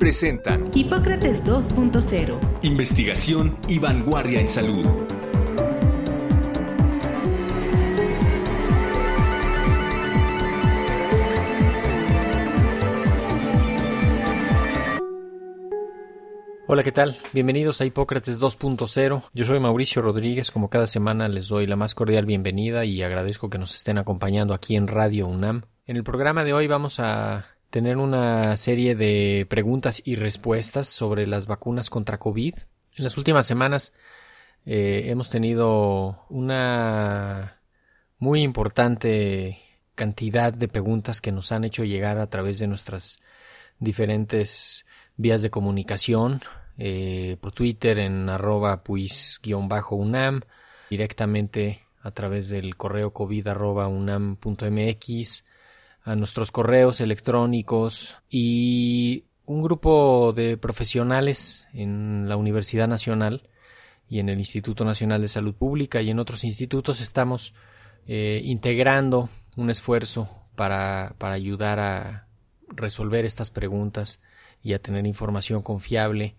presentan Hipócrates 2.0 Investigación y vanguardia en salud. Hola, ¿qué tal? Bienvenidos a Hipócrates 2.0. Yo soy Mauricio Rodríguez. Como cada semana les doy la más cordial bienvenida y agradezco que nos estén acompañando aquí en Radio UNAM. En el programa de hoy vamos a tener una serie de preguntas y respuestas sobre las vacunas contra COVID. En las últimas semanas eh, hemos tenido una muy importante cantidad de preguntas que nos han hecho llegar a través de nuestras diferentes vías de comunicación, eh, por Twitter en arroba puis-unam, directamente a través del correo covid arroba unam.mx, a nuestros correos electrónicos y un grupo de profesionales en la Universidad Nacional y en el Instituto Nacional de Salud Pública y en otros institutos estamos eh, integrando un esfuerzo para, para ayudar a resolver estas preguntas y a tener información confiable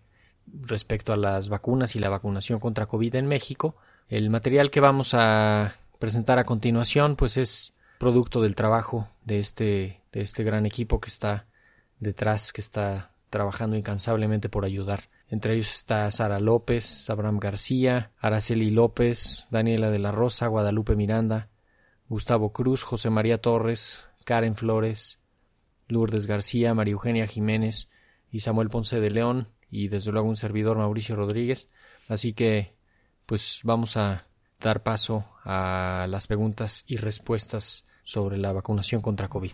respecto a las vacunas y la vacunación contra COVID en México. El material que vamos a presentar a continuación pues es producto del trabajo de este, de este gran equipo que está detrás, que está trabajando incansablemente por ayudar. Entre ellos está Sara López, Abraham García, Araceli López, Daniela de la Rosa, Guadalupe Miranda, Gustavo Cruz, José María Torres, Karen Flores, Lourdes García, María Eugenia Jiménez y Samuel Ponce de León, y desde luego un servidor Mauricio Rodríguez. Así que pues vamos a dar paso a las preguntas y respuestas sobre la vacunación contra COVID.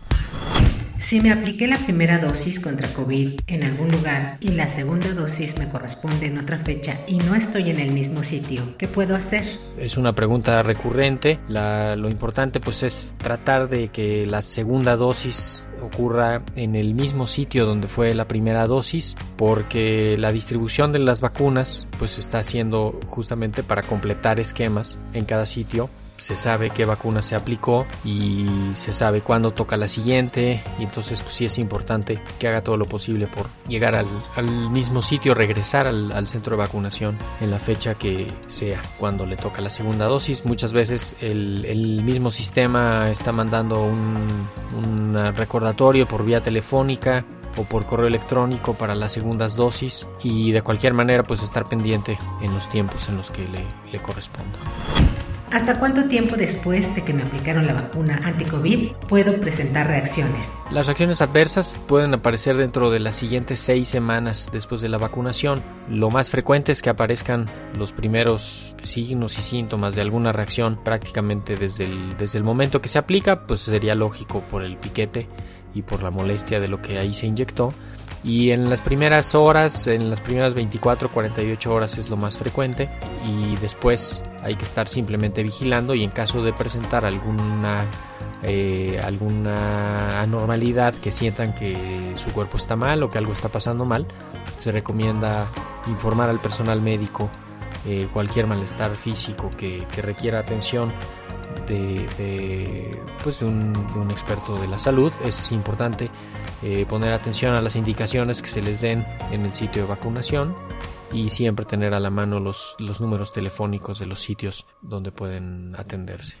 Si me apliqué la primera dosis contra COVID en algún lugar y la segunda dosis me corresponde en otra fecha y no estoy en el mismo sitio, ¿qué puedo hacer? Es una pregunta recurrente. La, lo importante pues es tratar de que la segunda dosis ocurra en el mismo sitio donde fue la primera dosis porque la distribución de las vacunas pues está haciendo justamente para completar esquemas en cada sitio se sabe qué vacuna se aplicó y se sabe cuándo toca la siguiente y entonces pues sí es importante que haga todo lo posible por llegar al, mismo sitio, regresar al, centro de vacunación en la fecha que sea cuando le toca la segunda dosis. Muchas veces el, mismo sistema está mandando un, un recordatorio por vía telefónica o por correo electrónico para las segundas dosis y de cualquier manera pues estar pendiente en los tiempos en los que le, le corresponda. ¿Hasta cuánto tiempo después de que me aplicaron la vacuna anti-COVID puedo presentar reacciones? Las reacciones adversas pueden aparecer dentro de las siguientes seis semanas después de la vacunación. Lo más frecuente es que aparezcan los primeros signos y síntomas de alguna reacción prácticamente desde el, desde el momento que se aplica, pues sería lógico por el piquete y por la molestia de lo que ahí se inyectó. Y en las primeras horas, en las primeras 24, 48 horas es lo más frecuente y después hay que estar simplemente vigilando y en caso de presentar alguna eh, alguna anormalidad que sientan que su cuerpo está mal o que algo está pasando mal, se recomienda informar al personal médico eh, cualquier malestar físico que, que requiera atención de, de, pues de, un, de un experto de la salud. Es importante eh, poner atención a las indicaciones que se les den en el sitio de vacunación y siempre tener a la mano los, los números telefónicos de los sitios donde pueden atenderse.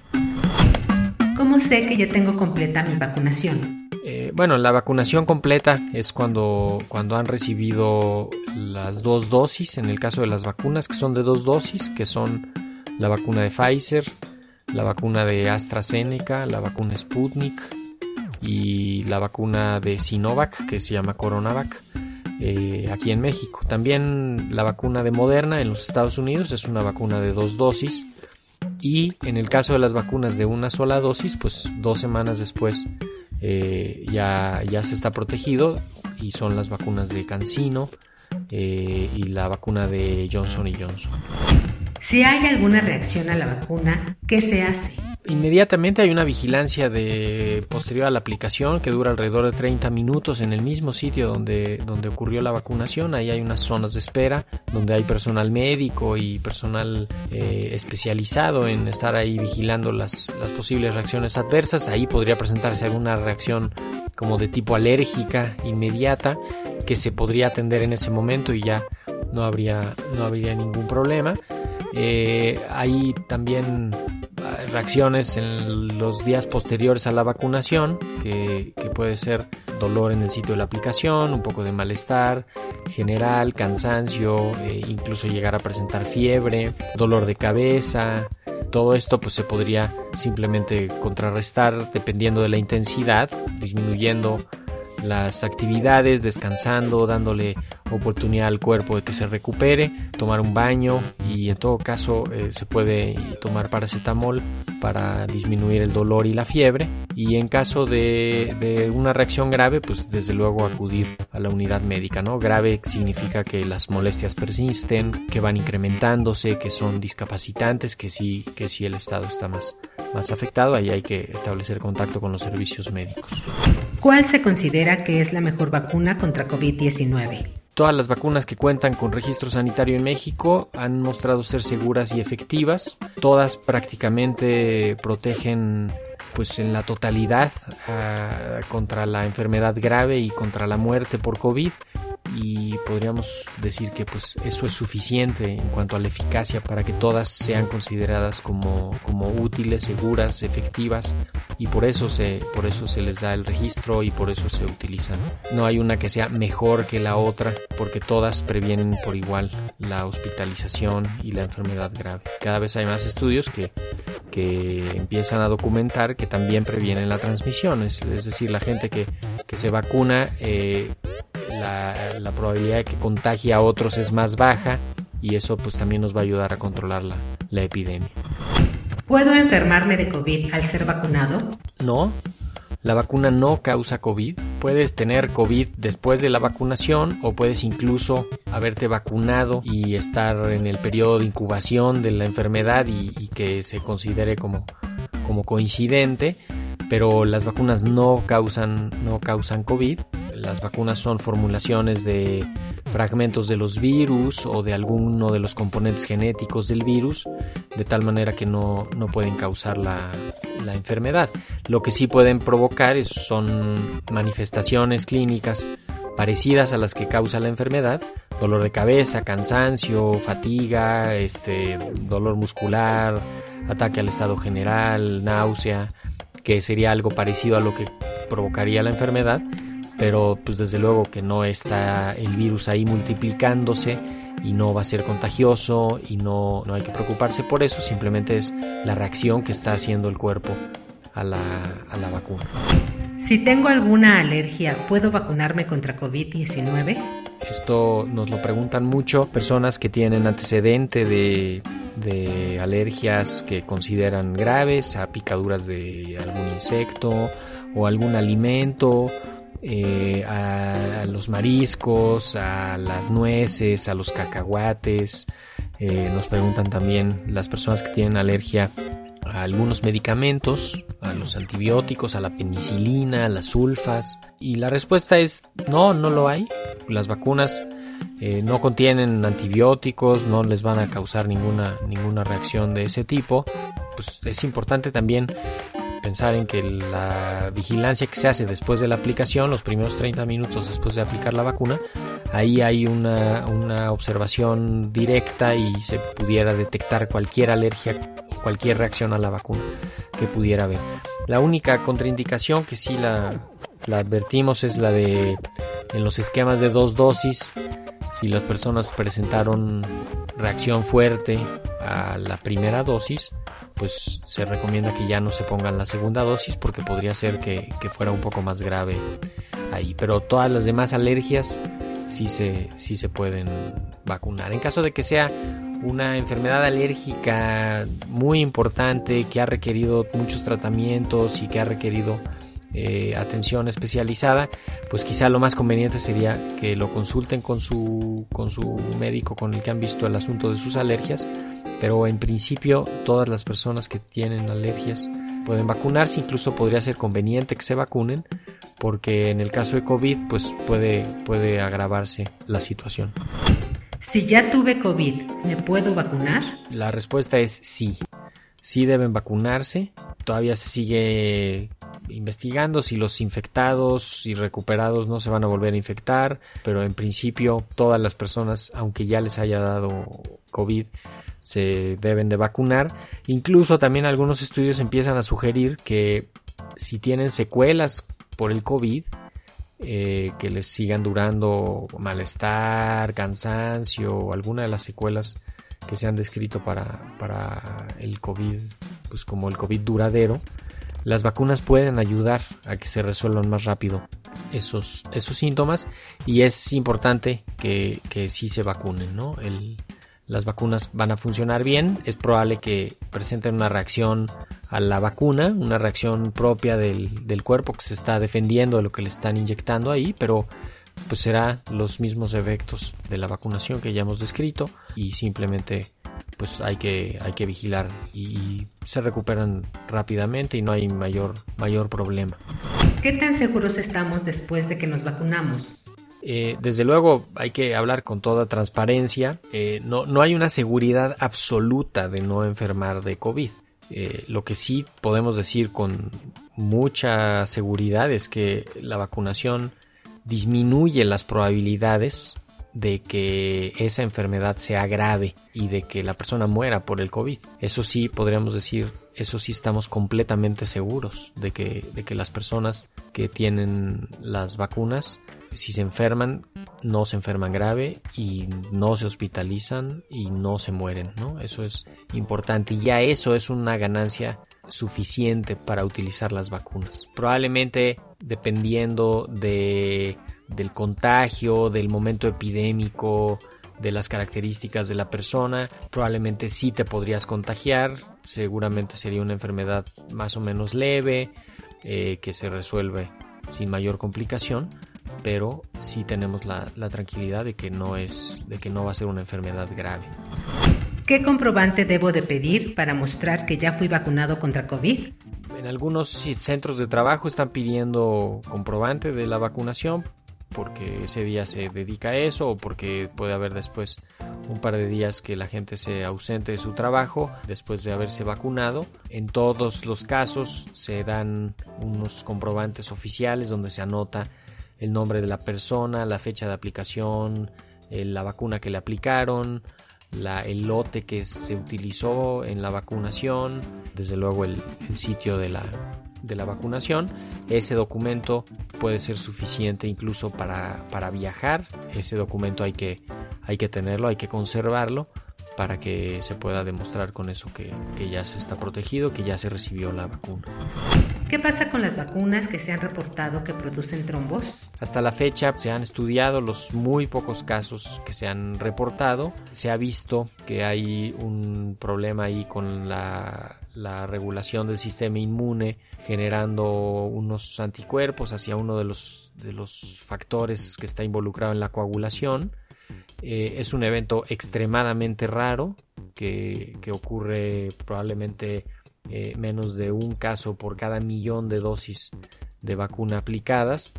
¿Cómo sé que ya tengo completa mi vacunación? Eh, bueno, la vacunación completa es cuando, cuando han recibido las dos dosis, en el caso de las vacunas que son de dos dosis, que son la vacuna de Pfizer, la vacuna de AstraZeneca, la vacuna Sputnik, y la vacuna de Sinovac que se llama Coronavac eh, aquí en México. También la vacuna de Moderna en los Estados Unidos es una vacuna de dos dosis y en el caso de las vacunas de una sola dosis, pues dos semanas después eh, ya, ya se está protegido y son las vacunas de Cancino, eh, y la vacuna de Johnson Johnson. Si hay alguna reacción a la vacuna, ¿qué se hace? Inmediatamente hay una vigilancia de posterior a la aplicación que dura alrededor de 30 minutos en el mismo sitio donde, donde ocurrió la vacunación. Ahí hay unas zonas de espera donde hay personal médico y personal eh, especializado en estar ahí vigilando las, posibles reacciones adversas. Ahí podría presentarse alguna reacción como de tipo alérgica inmediata que se podría atender en ese momento y ya no habría, no habría ningún problema. Eh, hay también reacciones en los días posteriores a la vacunación, que, puede ser dolor en el sitio de la aplicación, un poco de malestar general, cansancio, eh, incluso llegar a presentar fiebre, dolor de cabeza. Todo esto pues se podría simplemente contrarrestar dependiendo de la intensidad, disminuyendo las actividades, descansando, dándole oportunidad al cuerpo de que se recupere, tomar un baño y en todo caso eh, se puede tomar paracetamol para disminuir el dolor y la fiebre y en caso de, de, una reacción grave pues desde luego acudir a la unidad médica, ¿no? Grave significa que las molestias persisten, que van incrementándose, que son discapacitantes, que sí, que sí el estado está más, más afectado, ahí hay que establecer contacto con los servicios médicos. ¿Cuál se considera que es la mejor vacuna contra COVID-19? Todas las vacunas que cuentan con registro sanitario en México han mostrado ser seguras y efectivas. Todas prácticamente protegen pues en la totalidad ah, contra la enfermedad grave y contra la muerte por COVID y podríamos decir que pues eso es suficiente en cuanto a la eficacia para que todas sean consideradas como, como útiles, seguras, efectivas y por eso se por eso se les da el registro y por eso se utilizan. No hay una que sea mejor que la otra porque todas previenen por igual la hospitalización y la enfermedad grave. Cada vez hay más estudios que, que empiezan a documentar que también previenen la transmisión, es, decir, la gente que, que se vacuna eh, la, la, probabilidad de que contagie a otros es más baja y eso pues también nos va a ayudar a controlar la, la epidemia. ¿Puedo enfermarme de COVID al ser vacunado? No, la vacuna no causa COVID. Puedes tener COVID después de la vacunación o puedes incluso haberte vacunado y estar en el periodo de incubación de la enfermedad y, y que se considere como, como coincidente pero las vacunas no causan, no causan COVID. Las vacunas son formulaciones de fragmentos de los virus o de alguno de los componentes genéticos del virus, de tal manera que no, pueden causar la, la, enfermedad. Lo que sí pueden provocar son manifestaciones clínicas parecidas a las que causa la enfermedad, dolor de cabeza, cansancio, fatiga, este, dolor muscular, ataque al estado general, náusea, que sería algo parecido a lo que provocaría la enfermedad, pero pues desde luego que no está el virus ahí multiplicándose y no va a ser contagioso y no, no hay que preocuparse por eso, simplemente es la reacción que está haciendo el cuerpo a la, a la vacuna. Si tengo alguna alergia, ¿puedo vacunarme contra COVID-19? Esto nos lo preguntan mucho personas que tienen antecedente de de alergias que consideran graves, a picaduras de algún insecto o algún alimento, eh, a, los mariscos, a las nueces, a los cacahuates. Eh, nos preguntan también las personas que tienen alergia a algunos medicamentos, a los antibióticos, a la penicilina, a las sulfas. Y la respuesta es no, no lo hay. Las vacunas eh, no contienen antibióticos, no les van a causar ninguna, ninguna reacción de ese tipo, pues es importante también pensar en que la vigilancia que se hace después de la aplicación, los primeros 30 minutos después de aplicar la vacuna, ahí hay una, una observación directa y se pudiera detectar cualquier alergia, cualquier reacción a la vacuna que pudiera haber. La única contraindicación que sí la, la advertimos es la de en los esquemas de dos dosis si las personas presentaron reacción fuerte a la primera dosis, pues se recomienda que ya no se pongan la segunda dosis porque podría ser que, fuera un poco más grave ahí. Pero todas las demás alergias sí se, sí se pueden vacunar. En caso de que sea una enfermedad alérgica muy importante que ha requerido muchos tratamientos y que ha requerido eh, atención especializada, pues quizá lo más conveniente sería que lo consulten con su, con su médico con el que han visto el asunto de sus alergias, pero en principio todas las personas que tienen alergias pueden vacunarse, incluso podría ser conveniente que se vacunen, porque en el caso de COVID pues puede, puede agravarse la situación. Si ya tuve COVID, ¿me puedo vacunar? La respuesta es sí. Sí deben vacunarse. Todavía se sigue investigando si los infectados y recuperados no se van a volver a infectar, pero en principio todas las personas, aunque ya les haya dado COVID, se deben de vacunar. Incluso también algunos estudios empiezan a sugerir que si tienen secuelas por el COVID, eh, que les sigan durando malestar, cansancio alguna de las secuelas que se han descrito para, para el COVID, pues como el COVID duradero, las vacunas pueden ayudar a que se resuelvan más rápido esos, esos síntomas y es importante que, que sí se vacunen, ¿no? Las vacunas van a funcionar bien, es probable que presenten una reacción a la vacuna, una reacción propia del, del cuerpo que se está defendiendo de lo que le están inyectando ahí, pero pues será los mismos efectos de la vacunación que ya hemos descrito y simplemente pues hay que, hay que vigilar y, se recuperan rápidamente y no hay mayor, mayor problema. ¿Qué tan seguros estamos después de que nos vacunamos? Eh, desde luego hay que hablar con toda transparencia. Eh, no, no, hay una seguridad absoluta de no enfermar de COVID. Eh, lo que sí podemos decir con mucha seguridad es que la vacunación disminuye las probabilidades de que esa enfermedad sea grave y de que la persona muera por el COVID. Eso sí podríamos decir, eso sí estamos completamente seguros de que, de que las personas que tienen las vacunas, si se enferman, no se enferman grave y no se hospitalizan y no se mueren, ¿no? Eso es importante y ya eso es una ganancia suficiente para utilizar las vacunas. Probablemente dependiendo de del contagio, del momento epidémico, de las características de la persona, probablemente sí te podrías contagiar, seguramente sería una enfermedad más o menos leve, eh, que se resuelve sin mayor complicación, pero sí tenemos la, la, tranquilidad de que no es, de que no va a ser una enfermedad grave. ¿Qué comprobante debo de pedir para mostrar que ya fui vacunado contra COVID? En algunos centros de trabajo están pidiendo comprobante de la vacunación porque ese día se dedica a eso o porque puede haber después un par de días que la gente se ausente de su trabajo después de haberse vacunado. En todos los casos se dan unos comprobantes oficiales donde se anota el nombre de la persona, la fecha de aplicación, eh, la vacuna que le aplicaron, la, el lote que se utilizó en la vacunación, desde luego el, el sitio de la, de la vacunación. Ese documento puede ser suficiente incluso para, para viajar. Ese documento hay que, hay que tenerlo, hay que conservarlo para que se pueda demostrar con eso que, que, ya se está protegido, que ya se recibió la vacuna. ¿Qué pasa con las vacunas que se han reportado que producen trombos? Hasta la fecha se han estudiado los muy pocos casos que se han reportado. Se ha visto que hay un problema ahí con la, la regulación del sistema inmune generando unos anticuerpos hacia uno de los, de los factores que está involucrado en la coagulación eh, es un evento extremadamente raro que, ocurre probablemente eh, menos de un caso por cada millón de dosis de vacuna aplicadas.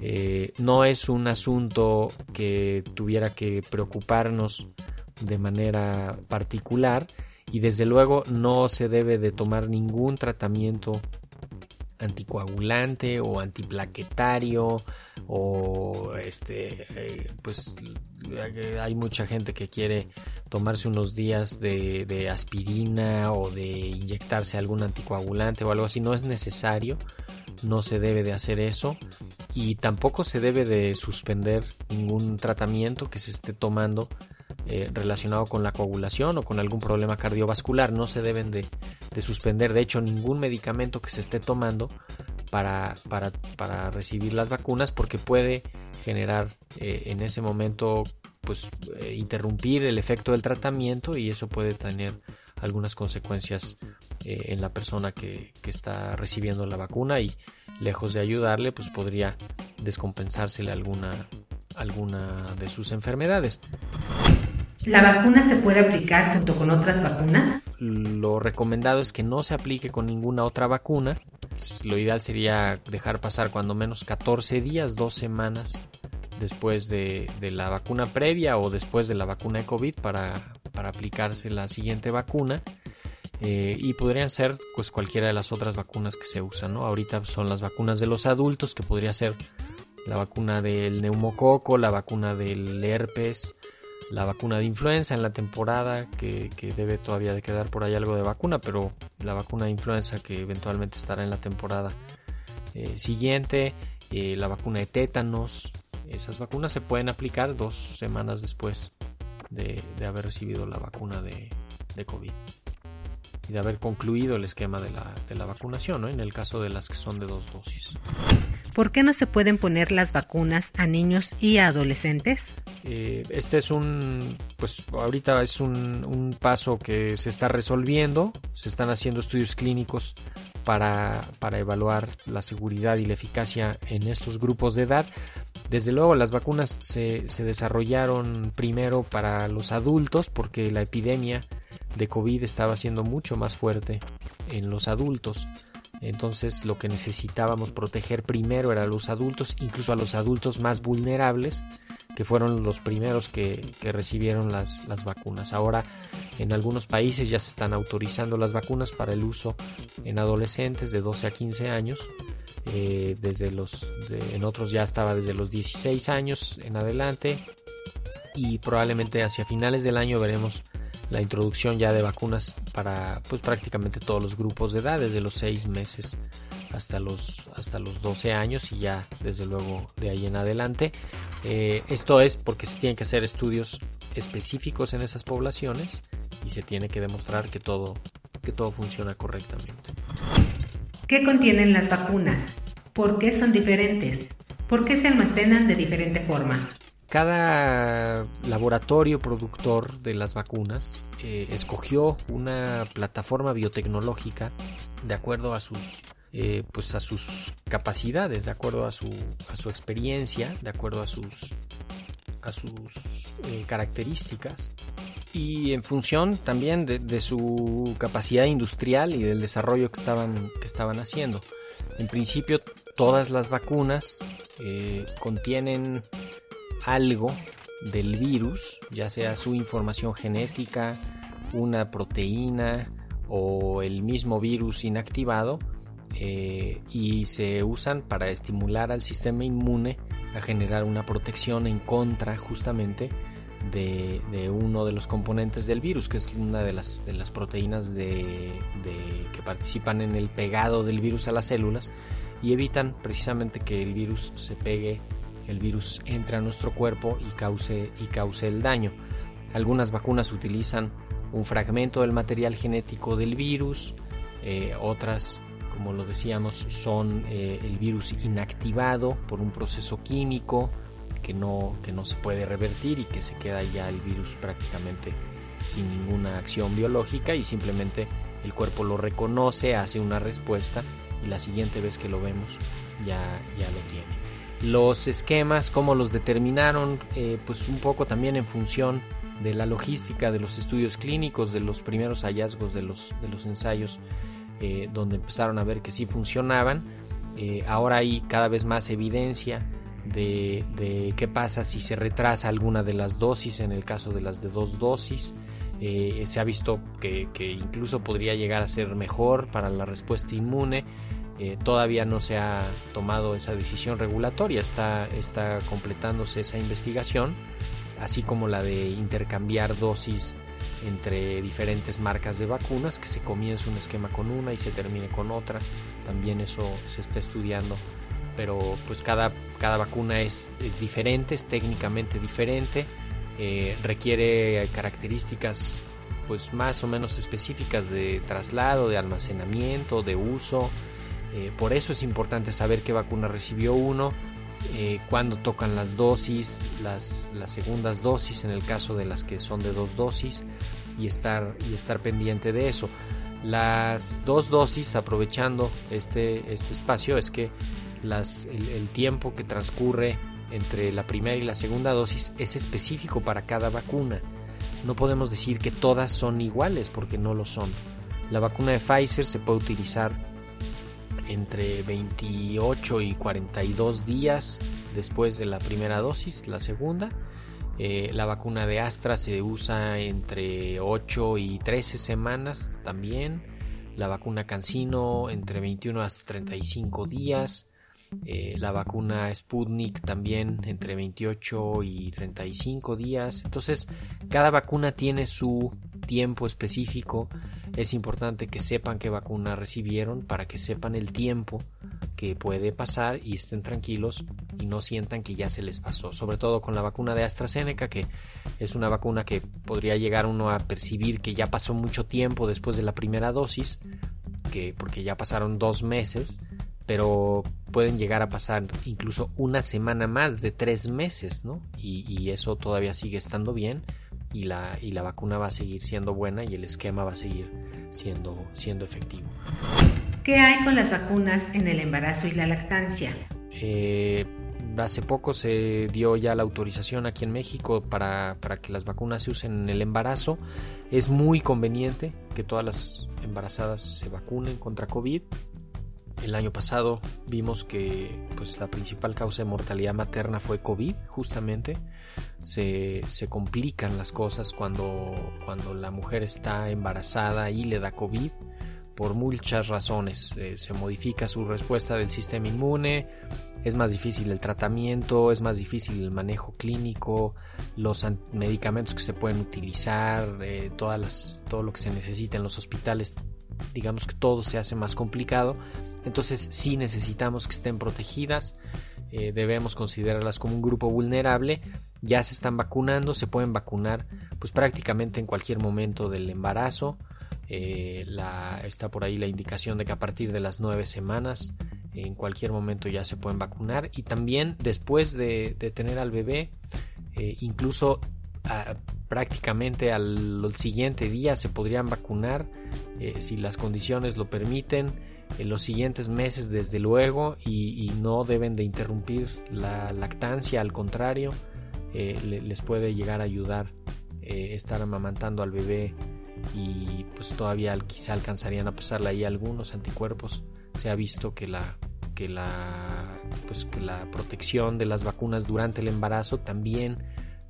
Eh, no es un asunto que tuviera que preocuparnos de manera particular y desde luego no se debe de tomar ningún tratamiento anticoagulante o antiplaquetario o este eh, pues hay mucha gente que quiere tomarse unos días de, aspirina o de inyectarse algún anticoagulante o algo así. No es necesario no se debe de hacer eso y tampoco se debe de suspender ningún tratamiento que se esté tomando eh, relacionado con la coagulación o con algún problema cardiovascular. No se deben de, suspender. De hecho ningún medicamento que se esté tomando para, para, recibir las vacunas porque puede generar eh, en ese momento pues eh, interrumpir el efecto del tratamiento y eso puede tener algunas consecuencias en la persona que, que, está recibiendo la vacuna y lejos de ayudarle, pues podría descompensársele alguna, alguna de sus enfermedades. ¿La vacuna se puede aplicar junto con otras vacunas? Lo recomendado es que no se aplique con ninguna otra vacuna. Pues, lo ideal sería dejar pasar cuando menos 14 días, dos semanas después de, la vacuna previa o después de la vacuna de COVID para, aplicarse la siguiente vacuna. Eh, y podrían ser pues cualquiera de las otras vacunas que se usan, ¿no? Ahorita son las vacunas de los adultos, que podría ser la vacuna del neumococo, la vacuna del herpes, la vacuna de influenza en la temporada, que, debe todavía de quedar por ahí algo de vacuna, pero la vacuna de influenza que eventualmente estará en la temporada eh, siguiente, eh, la vacuna de tétanos, esas vacunas se pueden aplicar dos semanas después de, haber recibido la vacuna de COVID y de haber concluido el esquema de la, de la vacunación, ¿no? en el caso de las que son de dos dosis. ¿Por qué no se pueden poner las vacunas a niños y a adolescentes? Eh, este es un, pues ahorita es un, un, paso que se está resolviendo, se están haciendo estudios clínicos para, para evaluar la seguridad y la eficacia en estos grupos de edad. Desde luego las vacunas se, se desarrollaron primero para los adultos porque la epidemia de COVID estaba siendo mucho más fuerte en los adultos. Entonces lo que necesitábamos proteger primero era a los adultos, incluso a los adultos más vulnerables, que fueron los primeros que, recibieron las, vacunas. Ahora en algunos países ya se están autorizando las vacunas para el uso en adolescentes de 12 a 15 años. Eh, desde los, en otros ya estaba desde los 16 años en adelante y probablemente hacia finales del año veremos la introducción ya de vacunas para pues prácticamente todos los grupos de edad, desde los 6 meses hasta los, hasta los 12 años y ya desde luego de ahí en adelante. Eh, esto es porque se tienen que hacer estudios específicos en esas poblaciones y se tiene que demostrar que todo, que todo funciona correctamente. ¿Qué contienen las vacunas? ¿Por qué son diferentes? ¿Por qué se almacenan de diferente forma? Cada laboratorio productor de las vacunas eh, escogió una plataforma biotecnológica de acuerdo a sus, eh, pues a sus capacidades, de acuerdo a su, a su experiencia, de acuerdo a sus, a sus eh, características y en función también de, su capacidad industrial y del desarrollo que estaban, que estaban haciendo. En principio todas las vacunas contienen algo del virus, ya sea su información genética, una proteína o el mismo virus inactivado, eh, y se usan para estimular al sistema inmune a generar una protección en contra justamente de, uno de los componentes del virus, que es una de las, proteínas de, que participan en el pegado del virus a las células y evitan precisamente que el virus se pegue el virus entre a nuestro cuerpo y cause, y cause el daño. Algunas vacunas utilizan un fragmento del material genético del virus, eh, otras, como lo decíamos, son eh, el virus inactivado por un proceso químico que no, que no se puede revertir y que se queda ya el virus prácticamente sin ninguna acción biológica y simplemente el cuerpo lo reconoce, hace una respuesta y la siguiente vez que lo vemos ya, ya lo tiene los esquemas, cómo los determinaron, eh, pues un poco también en función de la logística de los estudios clínicos, de los primeros hallazgos de los, de los ensayos, eh, donde empezaron a ver que sí funcionaban. Eh, ahora hay cada vez más evidencia de, qué pasa si se retrasa alguna de las dosis, en el caso de las de dos dosis. se ha visto que incluso podría llegar a ser mejor para la respuesta inmune. Eh, todavía no se ha tomado esa decisión regulatoria, está, está completándose esa investigación, así como la de intercambiar dosis entre diferentes marcas de vacunas, que se comience un esquema con una y se termine con otra, también eso se está estudiando, pero pues cada, cada vacuna es, diferente, es técnicamente diferente, eh, requiere características pues más o menos específicas de traslado, de almacenamiento, de uso, eh, por eso es importante saber qué vacuna recibió uno, eh, cuándo tocan las dosis, las, segundas dosis en el caso de las que son de dos dosis y estar, y estar pendiente de eso. Las dos dosis, aprovechando este, este espacio, es que las, el, tiempo que transcurre entre la primera y la segunda dosis es específico para cada vacuna. No podemos decir que todas son iguales porque no lo son. La vacuna de Pfizer se puede utilizar entre 28 y 42 días después de la primera dosis, la segunda. Eh, la vacuna de Astra se usa entre 8 y 13 semanas también. La vacuna Cancino entre 21 hasta 35 días. Eh, la vacuna Sputnik también entre 28 y 35 días. Entonces, cada vacuna tiene su tiempo específico. Es importante que sepan qué vacuna recibieron para que sepan el tiempo que puede pasar y estén tranquilos y no sientan que ya se les pasó. Sobre todo con la vacuna de AstraZeneca, que es una vacuna que podría llegar uno a percibir que ya pasó mucho tiempo después de la primera dosis, que porque ya pasaron dos meses pero pueden llegar a pasar incluso una semana más de tres meses, ¿no? Y, eso todavía sigue estando bien y la, y la vacuna va a seguir siendo buena y el esquema va a seguir siendo, siendo efectivo. ¿Qué hay con las vacunas en el embarazo y la lactancia? Eh, hace poco se dio ya la autorización aquí en México para, para, que las vacunas se usen en el embarazo. Es muy conveniente que todas las embarazadas se vacunen contra COVID el año pasado vimos que pues, la principal causa de mortalidad materna fue COVID, justamente. Se, complican las cosas cuando, cuando la mujer está embarazada y le da COVID por muchas razones. Eh, se modifica su respuesta del sistema inmune, es más difícil el tratamiento, es más difícil el manejo clínico, los medicamentos que se pueden utilizar, eh, todas las, todo lo que se necesita en los hospitales, digamos que todo se hace más complicado entonces sí necesitamos que estén protegidas, eh, debemos considerarlas como un grupo vulnerable, ya se están vacunando, se pueden vacunar pues prácticamente en cualquier momento del embarazo, eh, está por ahí la indicación de que a partir de las nueve semanas en cualquier momento ya se pueden vacunar. Y también después de, tener al bebé eh, incluso prácticamente al, siguiente día se podrían vacunar si las condiciones lo permiten en los siguientes meses desde luego y, no deben de interrumpir la lactancia, al contrario, eh, les puede llegar a ayudar eh, estar amamantando al bebé y pues todavía quizá alcanzarían a pasarle ahí algunos anticuerpos. Se ha visto que la que la pues que la protección de las vacunas durante el embarazo también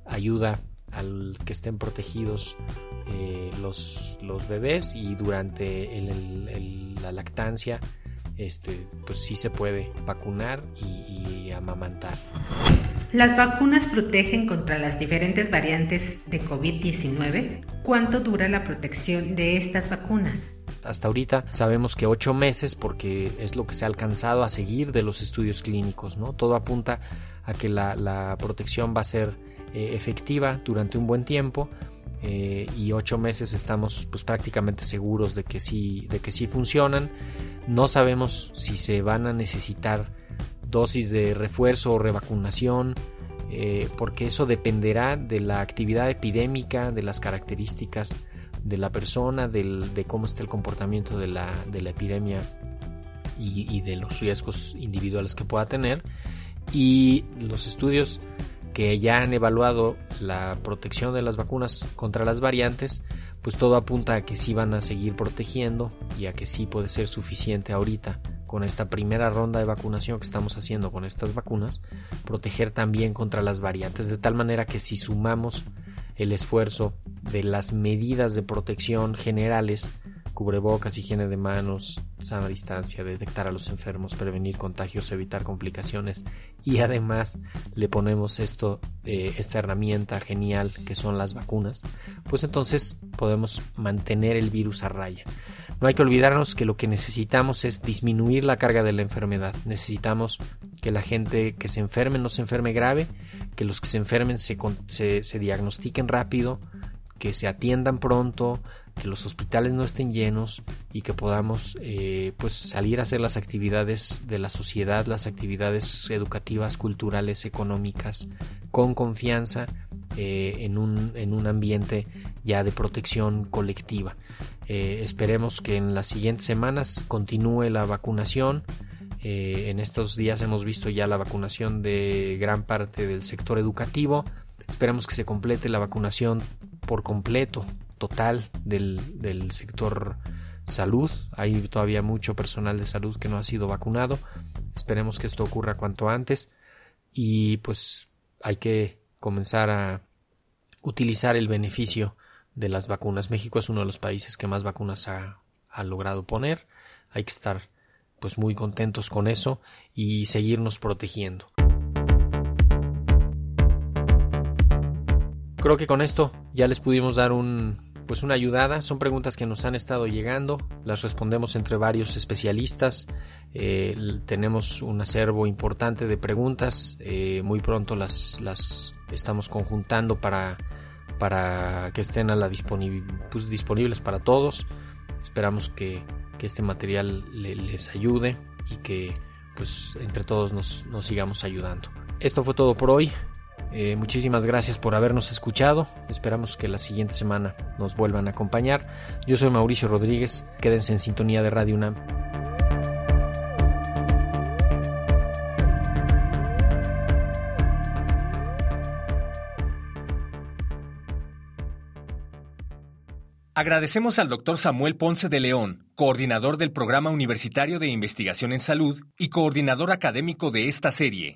ayuda al que estén protegidos eh, los, los, bebés y durante la lactancia este, pues sí se puede vacunar y, amamantar. ¿Las vacunas protegen contra las diferentes variantes de COVID-19? ¿Cuánto dura la protección de estas vacunas? Hasta ahorita sabemos que ocho meses porque es lo que se ha alcanzado a seguir de los estudios clínicos, ¿no? Todo apunta a que la, la protección va a ser eh, efectiva durante un buen tiempo eh, y ocho meses estamos pues prácticamente seguros de que sí de que sí funcionan. No sabemos si se van a necesitar dosis de refuerzo o revacunación eh, porque eso dependerá de la actividad epidémica de las características de la persona de cómo está el comportamiento de la, de la epidemia y, y de los riesgos individuales que pueda tener. Y los estudios que ya han evaluado la protección de las vacunas contra las variantes, pues todo apunta a que sí van a seguir protegiendo y a que sí puede ser suficiente ahorita con esta primera ronda de vacunación que estamos haciendo con estas vacunas, proteger también contra las variantes, de tal manera que si sumamos el esfuerzo de las medidas de protección generales cubrebocas, higiene de manos, sana distancia, detectar a los enfermos, prevenir contagios, evitar complicaciones y además le ponemos esto, eh, esta herramienta genial que son las vacunas, pues entonces podemos mantener el virus a raya. No hay que olvidarnos que lo que necesitamos es disminuir la carga de la enfermedad. Necesitamos que la gente que se enferme no se enferme grave, que los que se enfermen se, se, se diagnostiquen rápido, que se atiendan pronto, que los hospitales no estén llenos y que podamos eh, pues salir a hacer las actividades de la sociedad, las actividades educativas, culturales, económicas, con confianza eh, en, un, en un ambiente ya de protección colectiva. Eh, esperemos que en las siguientes semanas continúe la vacunación. Eh, en estos días hemos visto ya la vacunación de gran parte del sector educativo. Esperemos que se complete la vacunación por completo, total, del, del sector salud. Hay todavía mucho personal de salud que no ha sido vacunado. Esperemos que esto ocurra cuanto antes. Y pues hay que comenzar a utilizar el beneficio de las vacunas. México es uno de los países que más vacunas ha, ha logrado poner. Hay que estar pues muy contentos con eso y seguirnos protegiendo. Creo que con esto ya les pudimos dar un pues una ayudada. Son preguntas que nos han estado llegando, las respondemos entre varios especialistas. Eh, tenemos un acervo importante de preguntas. Eh, muy pronto las, las estamos conjuntando para, para que estén a la pues, disponibles para todos. Esperamos que, que este material les ayude y que pues entre todos nos, nos sigamos ayudando. Esto fue todo por hoy. Eh, muchísimas gracias por habernos escuchado. Esperamos que la siguiente semana nos vuelvan a acompañar. Yo soy Mauricio Rodríguez. Quédense en sintonía de Radio UNAM. Agradecemos al doctor Samuel Ponce de León, coordinador del Programa Universitario de Investigación en Salud y coordinador académico de esta serie.